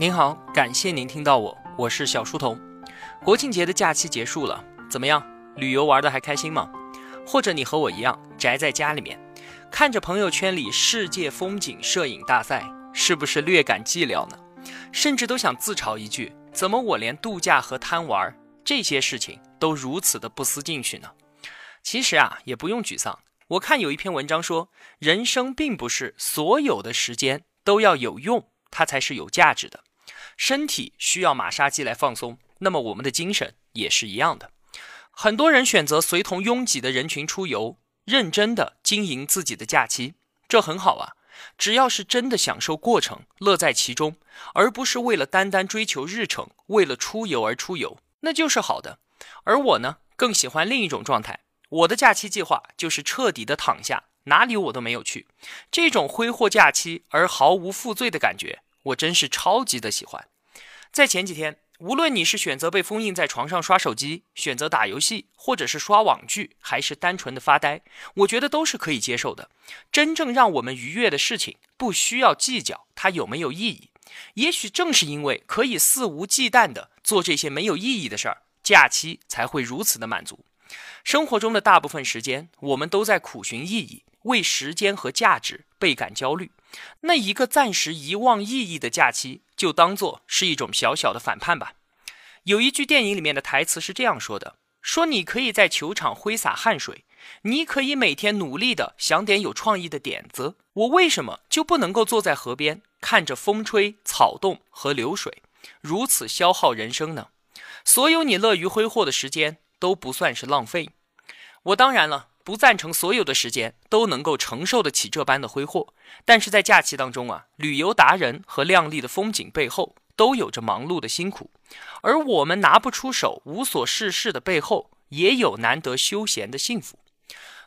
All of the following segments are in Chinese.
您好，感谢您听到我，我是小书童。国庆节的假期结束了，怎么样？旅游玩的还开心吗？或者你和我一样宅在家里面，看着朋友圈里世界风景摄影大赛，是不是略感寂寥呢？甚至都想自嘲一句：怎么我连度假和贪玩这些事情都如此的不思进取呢？其实啊，也不用沮丧。我看有一篇文章说，人生并不是所有的时间都要有用，它才是有价值的。身体需要马杀鸡来放松，那么我们的精神也是一样的。很多人选择随同拥挤的人群出游，认真的经营自己的假期，这很好啊。只要是真的享受过程，乐在其中，而不是为了单单追求日程，为了出游而出游，那就是好的。而我呢，更喜欢另一种状态。我的假期计划就是彻底的躺下，哪里我都没有去。这种挥霍假期而毫无负罪的感觉，我真是超级的喜欢。在前几天，无论你是选择被封印在床上刷手机，选择打游戏，或者是刷网剧，还是单纯的发呆，我觉得都是可以接受的。真正让我们愉悦的事情，不需要计较它有没有意义。也许正是因为可以肆无忌惮的做这些没有意义的事儿，假期才会如此的满足。生活中的大部分时间，我们都在苦寻意义，为时间和价值倍感焦虑。那一个暂时遗忘意义的假期，就当做是一种小小的反叛吧。有一句电影里面的台词是这样说的：“说你可以在球场挥洒汗水，你可以每天努力的想点有创意的点子，我为什么就不能够坐在河边，看着风吹草动和流水，如此消耗人生呢？所有你乐于挥霍的时间。”都不算是浪费。我当然了，不赞成所有的时间都能够承受得起这般的挥霍。但是在假期当中啊，旅游达人和亮丽的风景背后都有着忙碌的辛苦，而我们拿不出手、无所事事的背后，也有难得休闲的幸福。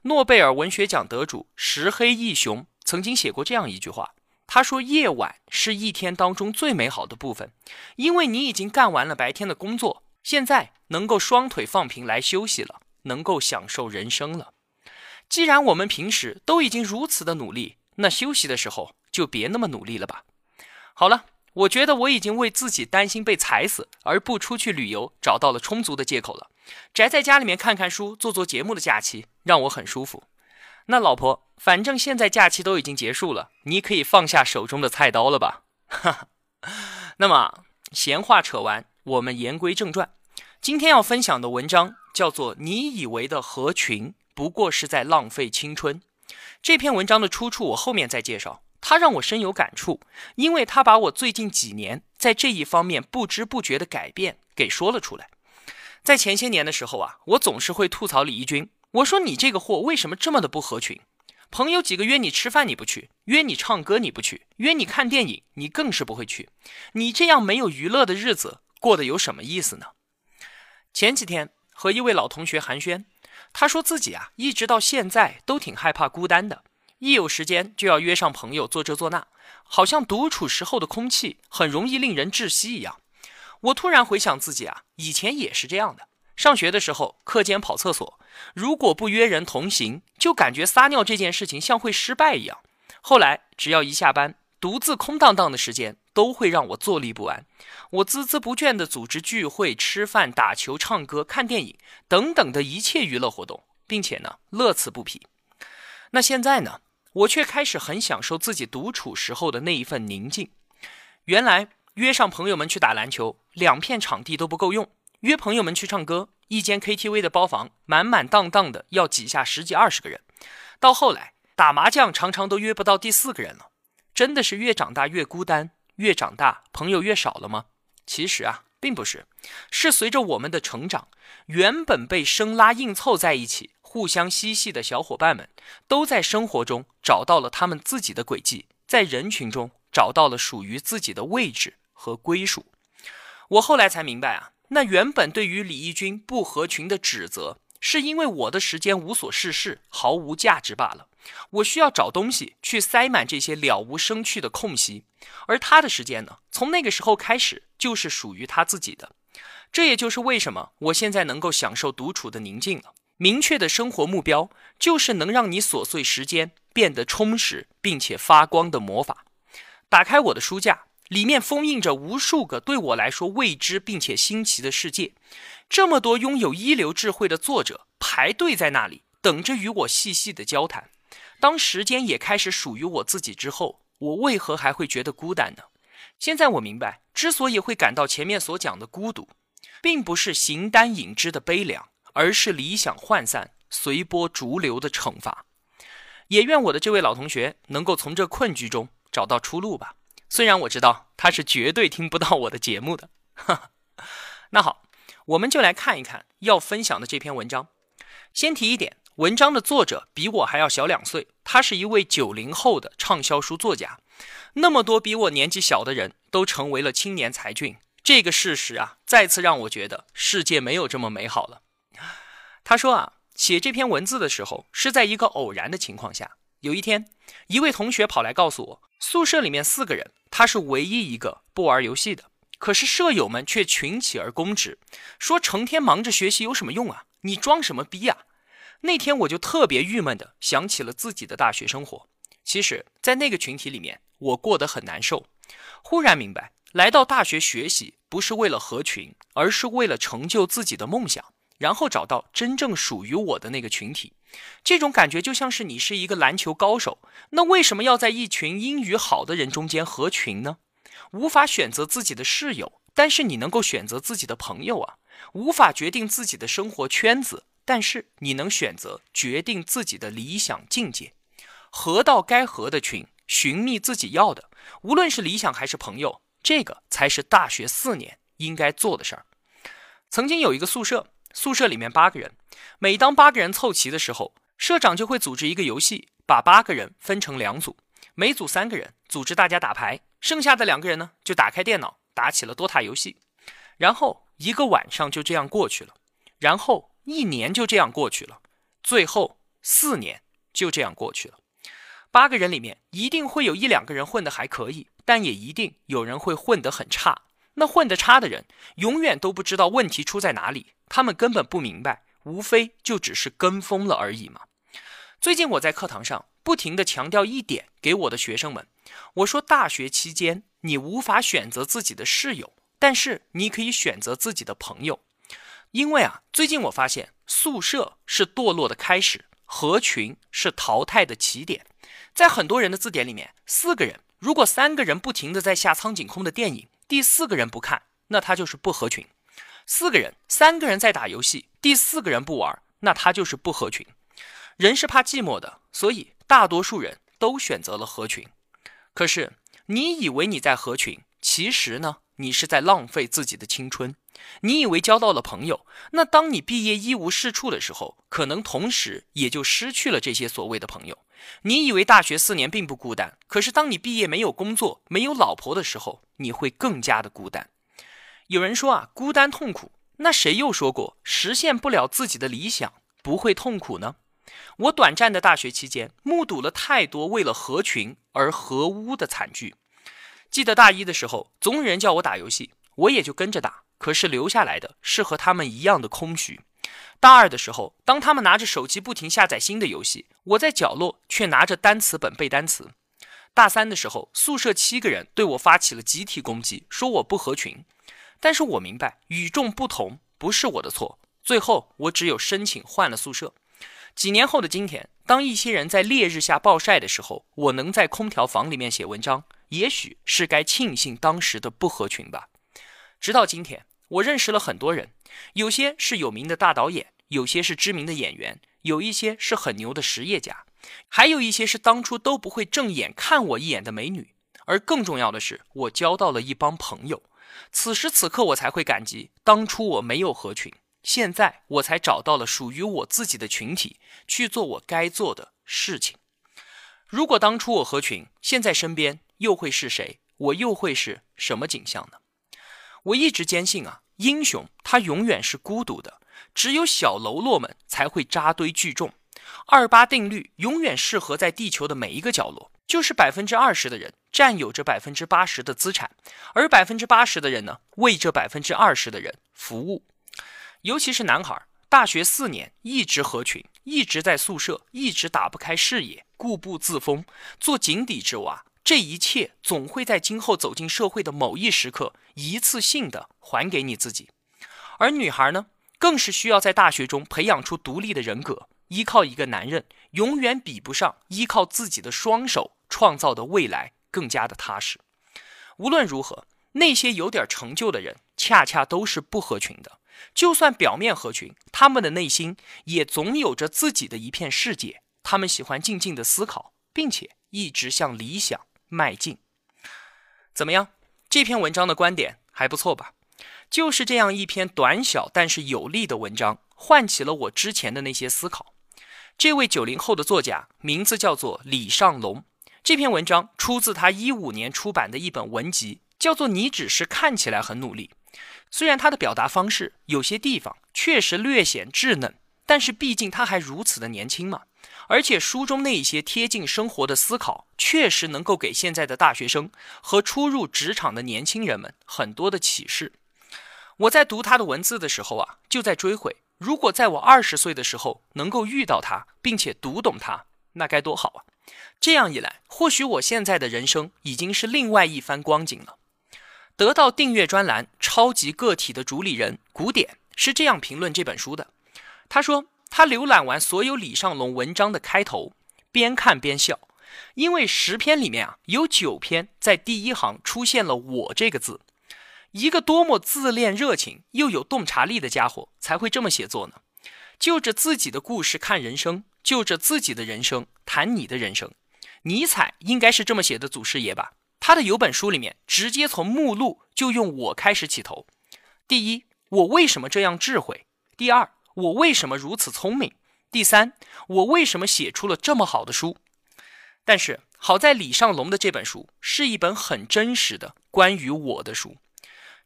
诺贝尔文学奖得主石黑一雄曾经写过这样一句话，他说：“夜晚是一天当中最美好的部分，因为你已经干完了白天的工作。”现在能够双腿放平来休息了，能够享受人生了。既然我们平时都已经如此的努力，那休息的时候就别那么努力了吧。好了，我觉得我已经为自己担心被踩死而不出去旅游找到了充足的借口了。宅在家里面看看书、做做节目的假期让我很舒服。那老婆，反正现在假期都已经结束了，你可以放下手中的菜刀了吧？哈哈。那么闲话扯完。我们言归正传，今天要分享的文章叫做《你以为的合群，不过是在浪费青春》。这篇文章的出处我后面再介绍。它让我深有感触，因为它把我最近几年在这一方面不知不觉的改变给说了出来。在前些年的时候啊，我总是会吐槽李义军，我说你这个货为什么这么的不合群？朋友几个约你吃饭你不去，约你唱歌你不去，约你看电影你更是不会去。你这样没有娱乐的日子。过得有什么意思呢？前几天和一位老同学寒暄，他说自己啊，一直到现在都挺害怕孤单的，一有时间就要约上朋友做这做那，好像独处时候的空气很容易令人窒息一样。我突然回想自己啊，以前也是这样的。上学的时候，课间跑厕所，如果不约人同行，就感觉撒尿这件事情像会失败一样。后来只要一下班，独自空荡荡的时间。都会让我坐立不安，我孜孜不倦地组织聚会、吃饭、打球、唱歌、看电影等等的一切娱乐活动，并且呢乐此不疲。那现在呢，我却开始很享受自己独处时候的那一份宁静。原来约上朋友们去打篮球，两片场地都不够用；约朋友们去唱歌，一间 KTV 的包房满满当当的要挤下十几二十个人。到后来打麻将，常常都约不到第四个人了。真的是越长大越孤单。越长大，朋友越少了吗？其实啊，并不是，是随着我们的成长，原本被生拉硬凑在一起、互相嬉戏的小伙伴们，都在生活中找到了他们自己的轨迹，在人群中找到了属于自己的位置和归属。我后来才明白啊，那原本对于李义军不合群的指责。是因为我的时间无所事事，毫无价值罢了。我需要找东西去塞满这些了无生趣的空隙，而他的时间呢，从那个时候开始就是属于他自己的。这也就是为什么我现在能够享受独处的宁静了。明确的生活目标就是能让你琐碎时间变得充实并且发光的魔法。打开我的书架，里面封印着无数个对我来说未知并且新奇的世界。这么多拥有一流智慧的作者排队在那里，等着与我细细的交谈。当时间也开始属于我自己之后，我为何还会觉得孤单呢？现在我明白，之所以会感到前面所讲的孤独，并不是形单影只的悲凉，而是理想涣散、随波逐流的惩罚。也愿我的这位老同学能够从这困局中找到出路吧。虽然我知道他是绝对听不到我的节目的。那好，我们就来看一看要分享的这篇文章。先提一点。文章的作者比我还要小两岁，他是一位九零后的畅销书作家。那么多比我年纪小的人都成为了青年才俊，这个事实啊，再次让我觉得世界没有这么美好了。他说啊，写这篇文字的时候是在一个偶然的情况下。有一天，一位同学跑来告诉我，宿舍里面四个人，他是唯一一个不玩游戏的。可是舍友们却群起而攻之，说成天忙着学习有什么用啊？你装什么逼呀？那天我就特别郁闷的想起了自己的大学生活。其实，在那个群体里面，我过得很难受。忽然明白，来到大学学习不是为了合群，而是为了成就自己的梦想，然后找到真正属于我的那个群体。这种感觉就像是你是一个篮球高手，那为什么要在一群英语好的人中间合群呢？无法选择自己的室友，但是你能够选择自己的朋友啊。无法决定自己的生活圈子。但是你能选择决定自己的理想境界，合到该合的群，寻觅自己要的，无论是理想还是朋友，这个才是大学四年应该做的事儿。曾经有一个宿舍，宿舍里面八个人，每当八个人凑齐的时候，社长就会组织一个游戏，把八个人分成两组，每组三个人，组织大家打牌，剩下的两个人呢，就打开电脑打起了 DOTA 游戏，然后一个晚上就这样过去了，然后。一年就这样过去了，最后四年就这样过去了。八个人里面一定会有一两个人混得还可以，但也一定有人会混得很差。那混得差的人永远都不知道问题出在哪里，他们根本不明白，无非就只是跟风了而已嘛。最近我在课堂上不停地强调一点给我的学生们，我说大学期间你无法选择自己的室友，但是你可以选择自己的朋友。因为啊，最近我发现宿舍是堕落的开始，合群是淘汰的起点。在很多人的字典里面，四个人如果三个人不停的在下苍井空的电影，第四个人不看，那他就是不合群；四个人，三个人在打游戏，第四个人不玩，那他就是不合群。人是怕寂寞的，所以大多数人都选择了合群。可是你以为你在合群，其实呢，你是在浪费自己的青春。你以为交到了朋友，那当你毕业一无是处的时候，可能同时也就失去了这些所谓的朋友。你以为大学四年并不孤单，可是当你毕业没有工作、没有老婆的时候，你会更加的孤单。有人说啊，孤单痛苦，那谁又说过实现不了自己的理想不会痛苦呢？我短暂的大学期间，目睹了太多为了合群而合污的惨剧。记得大一的时候，总有人叫我打游戏，我也就跟着打。可是留下来的是和他们一样的空虚。大二的时候，当他们拿着手机不停下载新的游戏，我在角落却拿着单词本背单词。大三的时候，宿舍七个人对我发起了集体攻击，说我不合群。但是我明白与众不同不是我的错。最后，我只有申请换了宿舍。几年后的今天，当一些人在烈日下暴晒的时候，我能在空调房里面写文章，也许是该庆幸当时的不合群吧。直到今天。我认识了很多人，有些是有名的大导演，有些是知名的演员，有一些是很牛的实业家，还有一些是当初都不会正眼看我一眼的美女。而更重要的是，我交到了一帮朋友。此时此刻，我才会感激当初我没有合群，现在我才找到了属于我自己的群体，去做我该做的事情。如果当初我合群，现在身边又会是谁？我又会是什么景象呢？我一直坚信啊，英雄他永远是孤独的，只有小喽啰们才会扎堆聚众。二八定律永远适合在地球的每一个角落，就是百分之二十的人占有着百分之八十的资产，而百分之八十的人呢，为这百分之二十的人服务。尤其是男孩，大学四年一直合群，一直在宿舍，一直打不开视野，固步自封，做井底之蛙，这一切总会在今后走进社会的某一时刻，一次性的还给你自己。而女孩呢，更是需要在大学中培养出独立的人格，依靠一个男人，永远比不上依靠自己的双手创造的未来更加的踏实。无论如何，那些有点成就的人，恰恰都是不合群的。就算表面合群，他们的内心也总有着自己的一片世界。他们喜欢静静的思考，并且一直向理想。迈进，怎么样？这篇文章的观点还不错吧？就是这样一篇短小但是有力的文章，唤起了我之前的那些思考。这位九零后的作家名字叫做李尚龙。这篇文章出自他一五年出版的一本文集，叫做《你只是看起来很努力》。虽然他的表达方式有些地方确实略显稚嫩，但是毕竟他还如此的年轻嘛。而且书中那一些贴近生活的思考，确实能够给现在的大学生和初入职场的年轻人们很多的启示。我在读他的文字的时候啊，就在追悔：如果在我二十岁的时候能够遇到他，并且读懂他，那该多好啊！这样一来，或许我现在的人生已经是另外一番光景了。得到订阅专栏《超级个体》的主理人古典是这样评论这本书的，他说。他浏览完所有李尚龙文章的开头，边看边笑，因为十篇里面啊，有九篇在第一行出现了“我”这个字。一个多么自恋、热情又有洞察力的家伙才会这么写作呢？就着自己的故事看人生，就着自己的人生谈你的人生。尼采应该是这么写的祖师爷吧？他的有本书里面直接从目录就用“我”开始起头。第一，我为什么这样智慧？第二。我为什么如此聪明？第三，我为什么写出了这么好的书？但是好在李尚龙的这本书是一本很真实的关于我的书。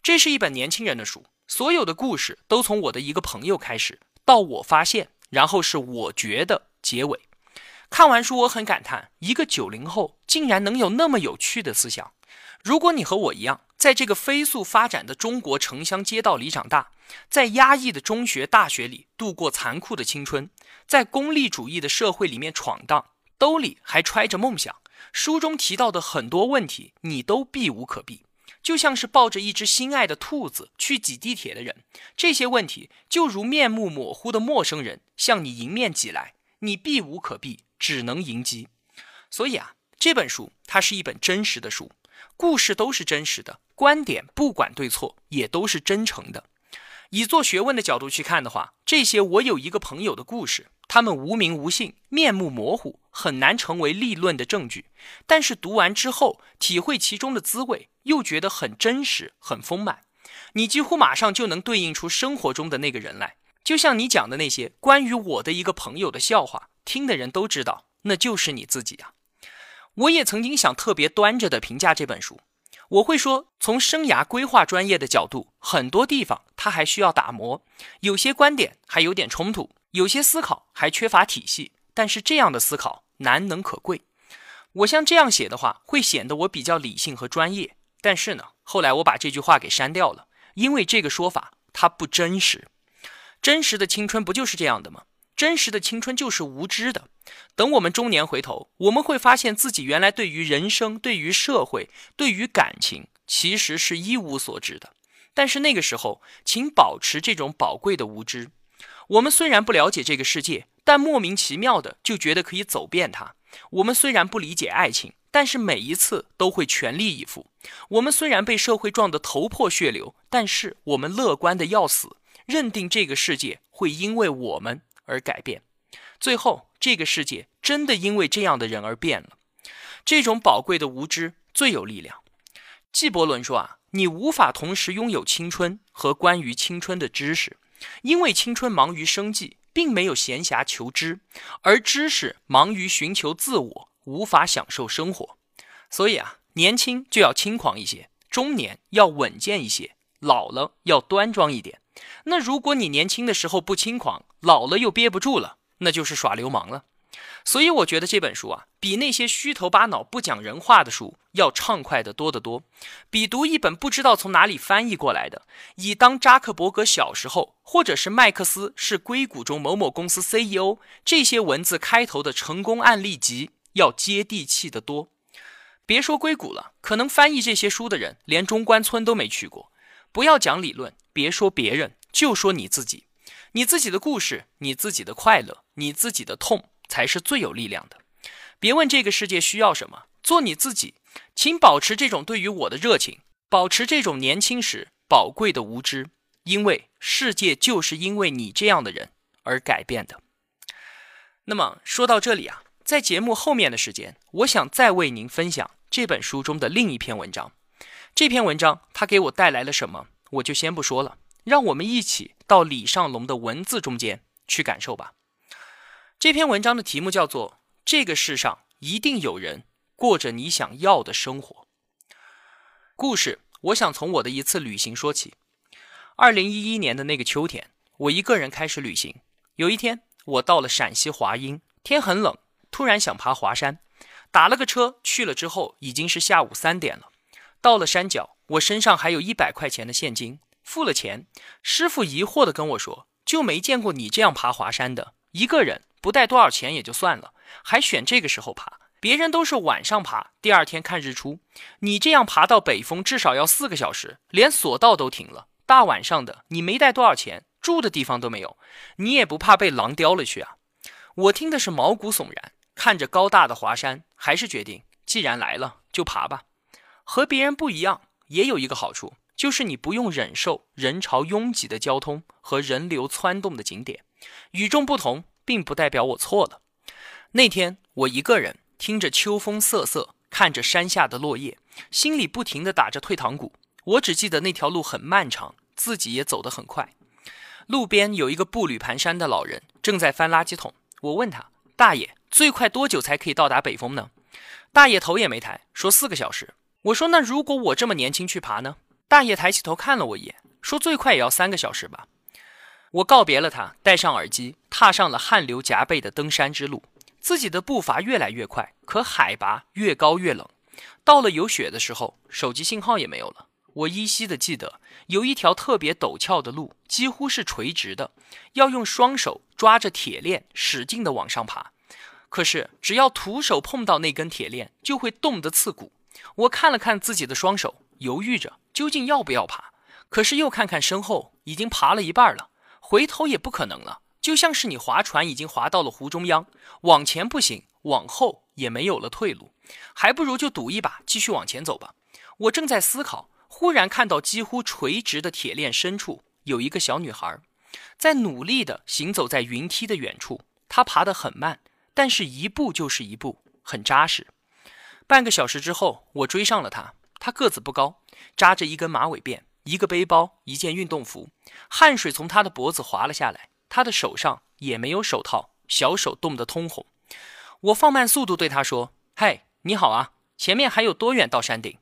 这是一本年轻人的书，所有的故事都从我的一个朋友开始，到我发现，然后是我觉得结尾。看完书，我很感叹，一个九零后竟然能有那么有趣的思想。如果你和我一样，在这个飞速发展的中国城乡街道里长大，在压抑的中学、大学里度过残酷的青春，在功利主义的社会里面闯荡，兜里还揣着梦想，书中提到的很多问题，你都避无可避。就像是抱着一只心爱的兔子去挤地铁的人，这些问题就如面目模糊的陌生人向你迎面挤来，你避无可避，只能迎击。所以啊，这本书它是一本真实的书。故事都是真实的，观点不管对错也都是真诚的。以做学问的角度去看的话，这些我有一个朋友的故事，他们无名无姓，面目模糊，很难成为立论的证据。但是读完之后，体会其中的滋味，又觉得很真实，很丰满。你几乎马上就能对应出生活中的那个人来。就像你讲的那些关于我的一个朋友的笑话，听的人都知道，那就是你自己啊。我也曾经想特别端着的评价这本书，我会说，从生涯规划专业的角度，很多地方它还需要打磨，有些观点还有点冲突，有些思考还缺乏体系。但是这样的思考难能可贵。我像这样写的话，会显得我比较理性和专业。但是呢，后来我把这句话给删掉了，因为这个说法它不真实。真实的青春不就是这样的吗？真实的青春就是无知的。等我们中年回头，我们会发现自己原来对于人生、对于社会、对于感情，其实是一无所知的。但是那个时候，请保持这种宝贵的无知。我们虽然不了解这个世界，但莫名其妙的就觉得可以走遍它。我们虽然不理解爱情，但是每一次都会全力以赴。我们虽然被社会撞得头破血流，但是我们乐观的要死，认定这个世界会因为我们。而改变，最后这个世界真的因为这样的人而变了。这种宝贵的无知最有力量。纪伯伦说啊，你无法同时拥有青春和关于青春的知识，因为青春忙于生计，并没有闲暇求知；而知识忙于寻求自我，无法享受生活。所以啊，年轻就要轻狂一些，中年要稳健一些，老了要端庄一点。那如果你年轻的时候不轻狂，老了又憋不住了，那就是耍流氓了。所以我觉得这本书啊，比那些虚头巴脑、不讲人话的书要畅快的多得多，比读一本不知道从哪里翻译过来的“以当扎克伯格小时候，或者是麦克斯是硅谷中某某公司 CEO” 这些文字开头的成功案例集要接地气得多。别说硅谷了，可能翻译这些书的人连中关村都没去过。不要讲理论，别说别人，就说你自己，你自己的故事，你自己的快乐，你自己的痛，才是最有力量的。别问这个世界需要什么，做你自己。请保持这种对于我的热情，保持这种年轻时宝贵的无知，因为世界就是因为你这样的人而改变的。那么说到这里啊。在节目后面的时间，我想再为您分享这本书中的另一篇文章。这篇文章它给我带来了什么，我就先不说了。让我们一起到李尚龙的文字中间去感受吧。这篇文章的题目叫做《这个世上一定有人过着你想要的生活》。故事，我想从我的一次旅行说起。二零一一年的那个秋天，我一个人开始旅行。有一天，我到了陕西华阴，天很冷。突然想爬华山，打了个车去了之后，已经是下午三点了。到了山脚，我身上还有一百块钱的现金，付了钱。师傅疑惑地跟我说：“就没见过你这样爬华山的，一个人不带多少钱也就算了，还选这个时候爬。别人都是晚上爬，第二天看日出，你这样爬到北峰至少要四个小时，连索道都停了。大晚上的，你没带多少钱，住的地方都没有，你也不怕被狼叼了去啊？”我听的是毛骨悚然。看着高大的华山，还是决定，既然来了，就爬吧。和别人不一样，也有一个好处，就是你不用忍受人潮拥挤的交通和人流窜动的景点。与众不同，并不代表我错了。那天，我一个人听着秋风瑟瑟，看着山下的落叶，心里不停地打着退堂鼓。我只记得那条路很漫长，自己也走得很快。路边有一个步履蹒跚的老人，正在翻垃圾桶。我问他：“大爷。”最快多久才可以到达北峰呢？大爷头也没抬，说四个小时。我说那如果我这么年轻去爬呢？大爷抬起头看了我一眼，说最快也要三个小时吧。我告别了他，戴上耳机，踏上了汗流浃背的登山之路。自己的步伐越来越快，可海拔越高越冷。到了有雪的时候，手机信号也没有了。我依稀的记得，有一条特别陡峭的路，几乎是垂直的，要用双手抓着铁链，使劲的往上爬。可是，只要徒手碰到那根铁链，就会冻得刺骨。我看了看自己的双手，犹豫着究竟要不要爬。可是又看看身后，已经爬了一半了，回头也不可能了。就像是你划船已经划到了湖中央，往前不行，往后也没有了退路，还不如就赌一把，继续往前走吧。我正在思考，忽然看到几乎垂直的铁链深处有一个小女孩，在努力地行走在云梯的远处。她爬得很慢。但是，一步就是一步，很扎实。半个小时之后，我追上了他。他个子不高，扎着一根马尾辫，一个背包，一件运动服。汗水从他的脖子滑了下来，他的手上也没有手套，小手冻得通红。我放慢速度对他说：“嗨，你好啊，前面还有多远到山顶？”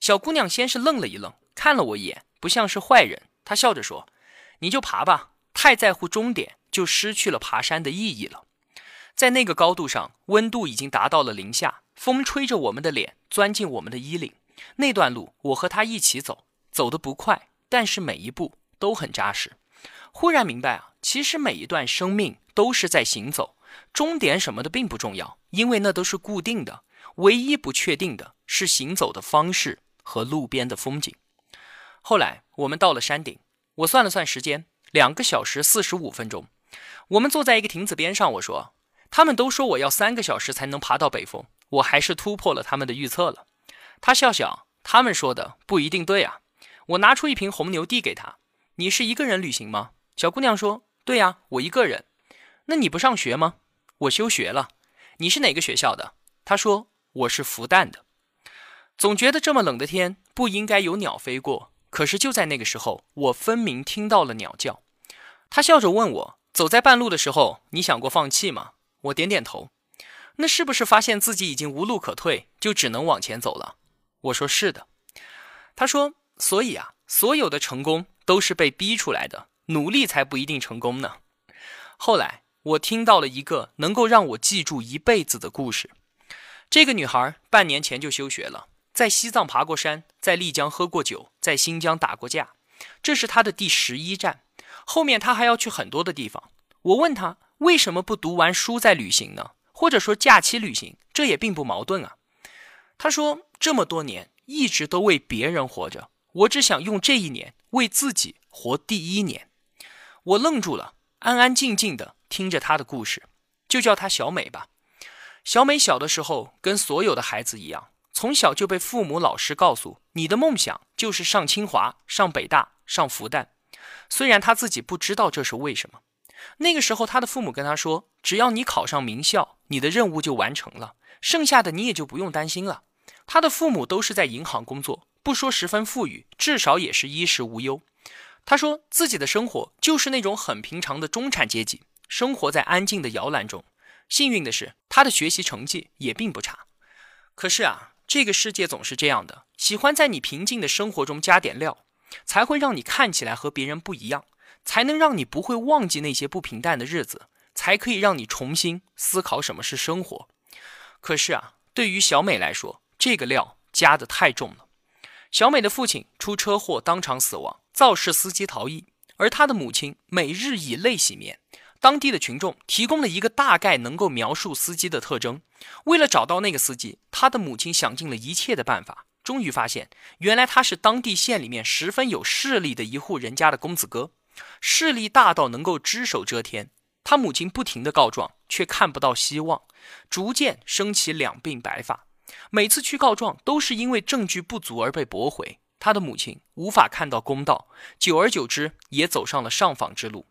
小姑娘先是愣了一愣，看了我一眼，不像是坏人。她笑着说：“你就爬吧，太在乎终点，就失去了爬山的意义了。”在那个高度上，温度已经达到了零下，风吹着我们的脸，钻进我们的衣领。那段路，我和他一起走，走得不快，但是每一步都很扎实。忽然明白啊，其实每一段生命都是在行走，终点什么的并不重要，因为那都是固定的。唯一不确定的是行走的方式和路边的风景。后来我们到了山顶，我算了算时间，两个小时四十五分钟。我们坐在一个亭子边上，我说。他们都说我要三个小时才能爬到北峰，我还是突破了他们的预测了。他笑笑，他们说的不一定对啊。我拿出一瓶红牛递给他，你是一个人旅行吗？小姑娘说，对呀，我一个人。那你不上学吗？我休学了。你是哪个学校的？他说我是复旦的。总觉得这么冷的天不应该有鸟飞过，可是就在那个时候，我分明听到了鸟叫。他笑着问我，走在半路的时候，你想过放弃吗？我点点头，那是不是发现自己已经无路可退，就只能往前走了？我说是的。他说，所以啊，所有的成功都是被逼出来的，努力才不一定成功呢。后来我听到了一个能够让我记住一辈子的故事。这个女孩半年前就休学了，在西藏爬过山，在丽江喝过酒，在新疆打过架，这是她的第十一站。后面她还要去很多的地方。我问她。为什么不读完书再旅行呢？或者说假期旅行，这也并不矛盾啊。他说：“这么多年一直都为别人活着，我只想用这一年为自己活第一年。”我愣住了，安安静静的听着他的故事，就叫她小美吧。小美小的时候跟所有的孩子一样，从小就被父母、老师告诉：“你的梦想就是上清华、上北大、上复旦。”虽然她自己不知道这是为什么。那个时候，他的父母跟他说：“只要你考上名校，你的任务就完成了，剩下的你也就不用担心了。”他的父母都是在银行工作，不说十分富裕，至少也是衣食无忧。他说自己的生活就是那种很平常的中产阶级，生活在安静的摇篮中。幸运的是，他的学习成绩也并不差。可是啊，这个世界总是这样的，喜欢在你平静的生活中加点料，才会让你看起来和别人不一样。才能让你不会忘记那些不平淡的日子，才可以让你重新思考什么是生活。可是啊，对于小美来说，这个料加的太重了。小美的父亲出车祸当场死亡，肇事司机逃逸，而她的母亲每日以泪洗面。当地的群众提供了一个大概能够描述司机的特征。为了找到那个司机，她的母亲想尽了一切的办法，终于发现，原来他是当地县里面十分有势力的一户人家的公子哥。势力大到能够只手遮天，他母亲不停的告状，却看不到希望，逐渐生起两鬓白发。每次去告状，都是因为证据不足而被驳回。他的母亲无法看到公道，久而久之，也走上了上访之路。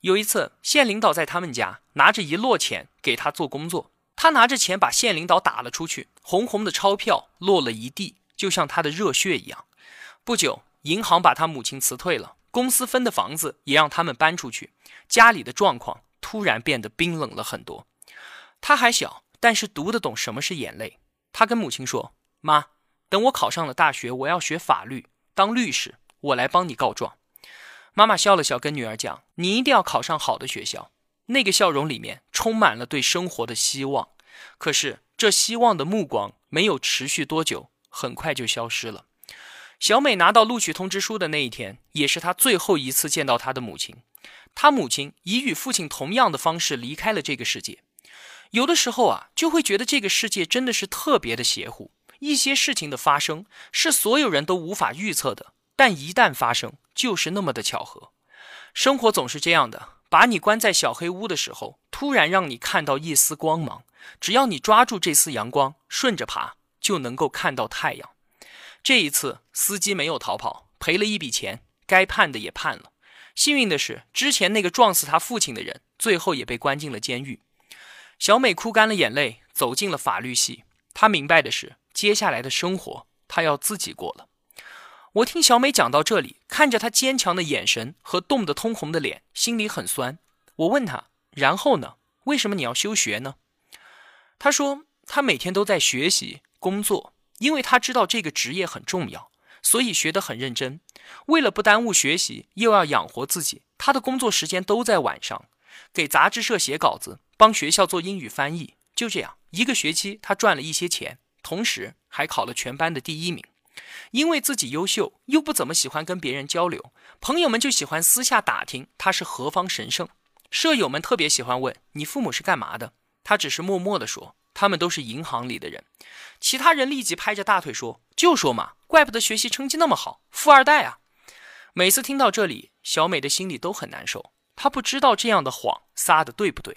有一次，县领导在他们家拿着一摞钱给他做工作，他拿着钱把县领导打了出去，红红的钞票落了一地，就像他的热血一样。不久，银行把他母亲辞退了。公司分的房子也让他们搬出去，家里的状况突然变得冰冷了很多。他还小，但是读得懂什么是眼泪。他跟母亲说：“妈，等我考上了大学，我要学法律，当律师，我来帮你告状。”妈妈笑了笑，跟女儿讲：“你一定要考上好的学校。”那个笑容里面充满了对生活的希望。可是这希望的目光没有持续多久，很快就消失了。小美拿到录取通知书的那一天，也是她最后一次见到她的母亲。她母亲以与父亲同样的方式离开了这个世界。有的时候啊，就会觉得这个世界真的是特别的邪乎。一些事情的发生是所有人都无法预测的，但一旦发生，就是那么的巧合。生活总是这样的，把你关在小黑屋的时候，突然让你看到一丝光芒。只要你抓住这丝阳光，顺着爬，就能够看到太阳。这一次，司机没有逃跑，赔了一笔钱，该判的也判了。幸运的是，之前那个撞死他父亲的人，最后也被关进了监狱。小美哭干了眼泪，走进了法律系。她明白的是，接下来的生活，她要自己过了。我听小美讲到这里，看着她坚强的眼神和冻得通红的脸，心里很酸。我问她：“然后呢？为什么你要休学呢？”她说：“她每天都在学习工作。”因为他知道这个职业很重要，所以学得很认真。为了不耽误学习，又要养活自己，他的工作时间都在晚上，给杂志社写稿子，帮学校做英语翻译。就这样，一个学期他赚了一些钱，同时还考了全班的第一名。因为自己优秀，又不怎么喜欢跟别人交流，朋友们就喜欢私下打听他是何方神圣。舍友们特别喜欢问你父母是干嘛的，他只是默默地说。他们都是银行里的人，其他人立即拍着大腿说：“就说嘛，怪不得学习成绩那么好，富二代啊！”每次听到这里，小美的心里都很难受。她不知道这样的谎撒的对不对，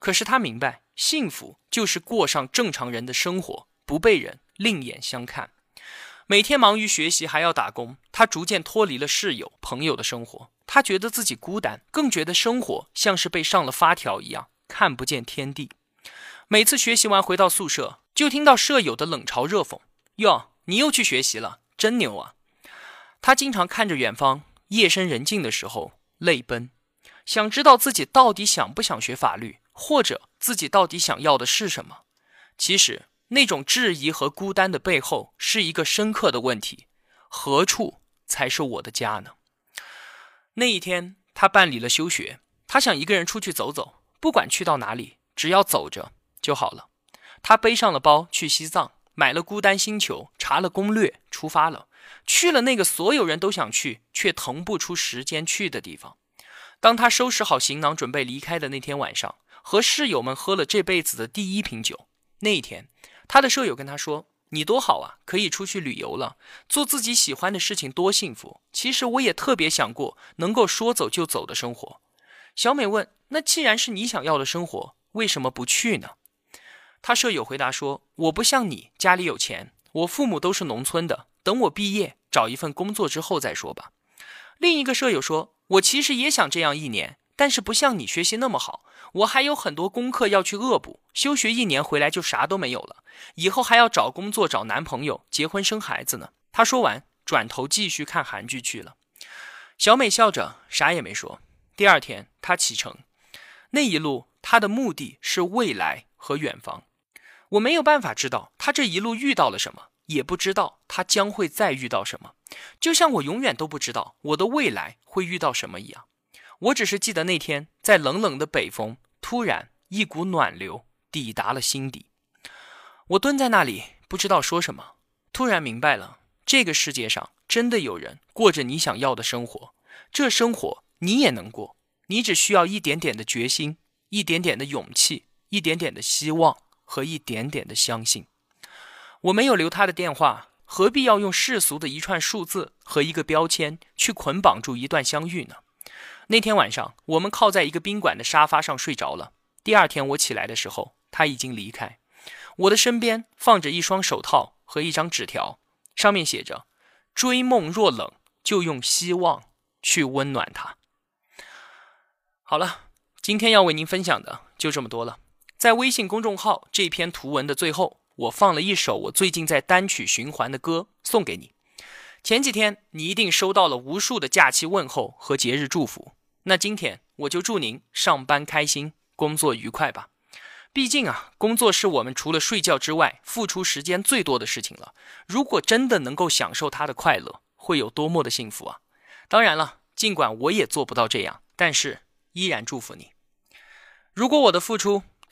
可是她明白，幸福就是过上正常人的生活，不被人另眼相看。每天忙于学习，还要打工，她逐渐脱离了室友朋友的生活。她觉得自己孤单，更觉得生活像是被上了发条一样，看不见天地。每次学习完回到宿舍，就听到舍友的冷嘲热讽：“哟，你又去学习了，真牛啊！”他经常看着远方，夜深人静的时候泪奔，想知道自己到底想不想学法律，或者自己到底想要的是什么。其实，那种质疑和孤单的背后，是一个深刻的问题：何处才是我的家呢？那一天，他办理了休学，他想一个人出去走走，不管去到哪里，只要走着。就好了。他背上了包去西藏，买了《孤单星球》，查了攻略，出发了。去了那个所有人都想去却腾不出时间去的地方。当他收拾好行囊准备离开的那天晚上，和室友们喝了这辈子的第一瓶酒。那一天，他的舍友跟他说：“你多好啊，可以出去旅游了，做自己喜欢的事情，多幸福。其实我也特别想过能够说走就走的生活。小美问：“那既然是你想要的生活，为什么不去呢？”他舍友回答说：“我不像你，家里有钱，我父母都是农村的，等我毕业找一份工作之后再说吧。”另一个舍友说：“我其实也想这样一年，但是不像你学习那么好，我还有很多功课要去恶补，休学一年回来就啥都没有了，以后还要找工作、找男朋友、结婚生孩子呢。”他说完，转头继续看韩剧去了。小美笑着，啥也没说。第二天，他启程，那一路他的目的是未来和远方。我没有办法知道他这一路遇到了什么，也不知道他将会再遇到什么，就像我永远都不知道我的未来会遇到什么一样。我只是记得那天，在冷冷的北风，突然一股暖流抵达了心底。我蹲在那里，不知道说什么。突然明白了，这个世界上真的有人过着你想要的生活，这生活你也能过，你只需要一点点的决心，一点点的勇气，一点点的希望。和一点点的相信，我没有留他的电话，何必要用世俗的一串数字和一个标签去捆绑住一段相遇呢？那天晚上，我们靠在一个宾馆的沙发上睡着了。第二天我起来的时候，他已经离开。我的身边放着一双手套和一张纸条，上面写着：“追梦若冷，就用希望去温暖它。”好了，今天要为您分享的就这么多了。在微信公众号这篇图文的最后，我放了一首我最近在单曲循环的歌送给你。前几天你一定收到了无数的假期问候和节日祝福，那今天我就祝您上班开心，工作愉快吧。毕竟啊，工作是我们除了睡觉之外付出时间最多的事情了。如果真的能够享受它的快乐，会有多么的幸福啊！当然了，尽管我也做不到这样，但是依然祝福你。如果我的付出，